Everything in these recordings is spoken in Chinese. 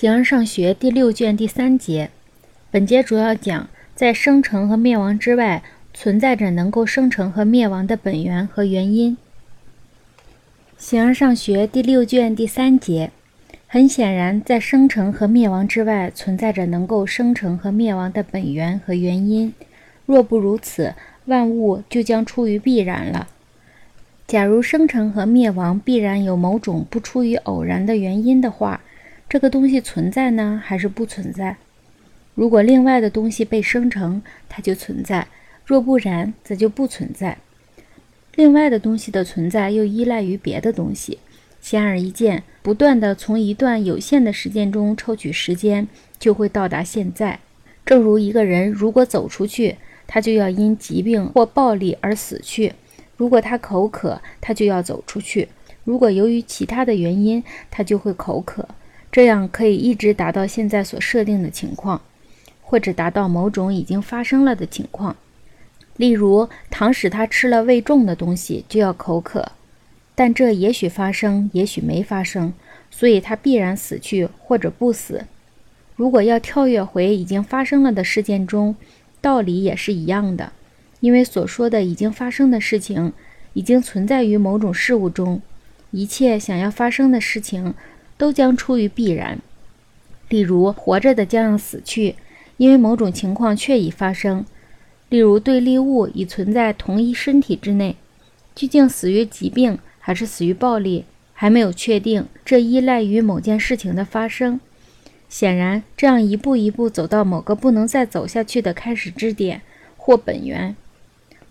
形而上学第六卷第三节，本节主要讲在生成和灭亡之外，存在着能够生成和灭亡的本源和原因。形而上学第六卷第三节，很显然，在生成和灭亡之外，存在着能够生成和灭亡的本源和原因。若不如此，万物就将出于必然了。假如生成和灭亡必然有某种不出于偶然的原因的话，这个东西存在呢，还是不存在？如果另外的东西被生成，它就存在；若不然，则就不存在。另外的东西的存在又依赖于别的东西。显而易见，不断的从一段有限的时间中抽取时间，就会到达现在。正如一个人如果走出去，他就要因疾病或暴力而死去；如果他口渴，他就要走出去；如果由于其他的原因，他就会口渴。这样可以一直达到现在所设定的情况，或者达到某种已经发生了的情况。例如，倘使他吃了胃重的东西，就要口渴，但这也许发生，也许没发生，所以他必然死去或者不死。如果要跳跃回已经发生了的事件中，道理也是一样的，因为所说的已经发生的事情，已经存在于某种事物中，一切想要发生的事情。都将出于必然，例如活着的将要死去，因为某种情况确已发生；例如对立物已存在同一身体之内，究竟死于疾病还是死于暴力，还没有确定，这依赖于某件事情的发生。显然，这样一步一步走到某个不能再走下去的开始支点或本源，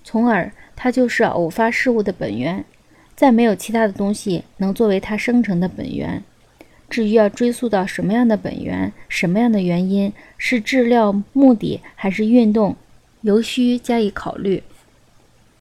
从而它就是偶发事物的本源，再没有其他的东西能作为它生成的本源。至于要追溯到什么样的本源、什么样的原因，是治疗目的还是运动，尤需加以考虑。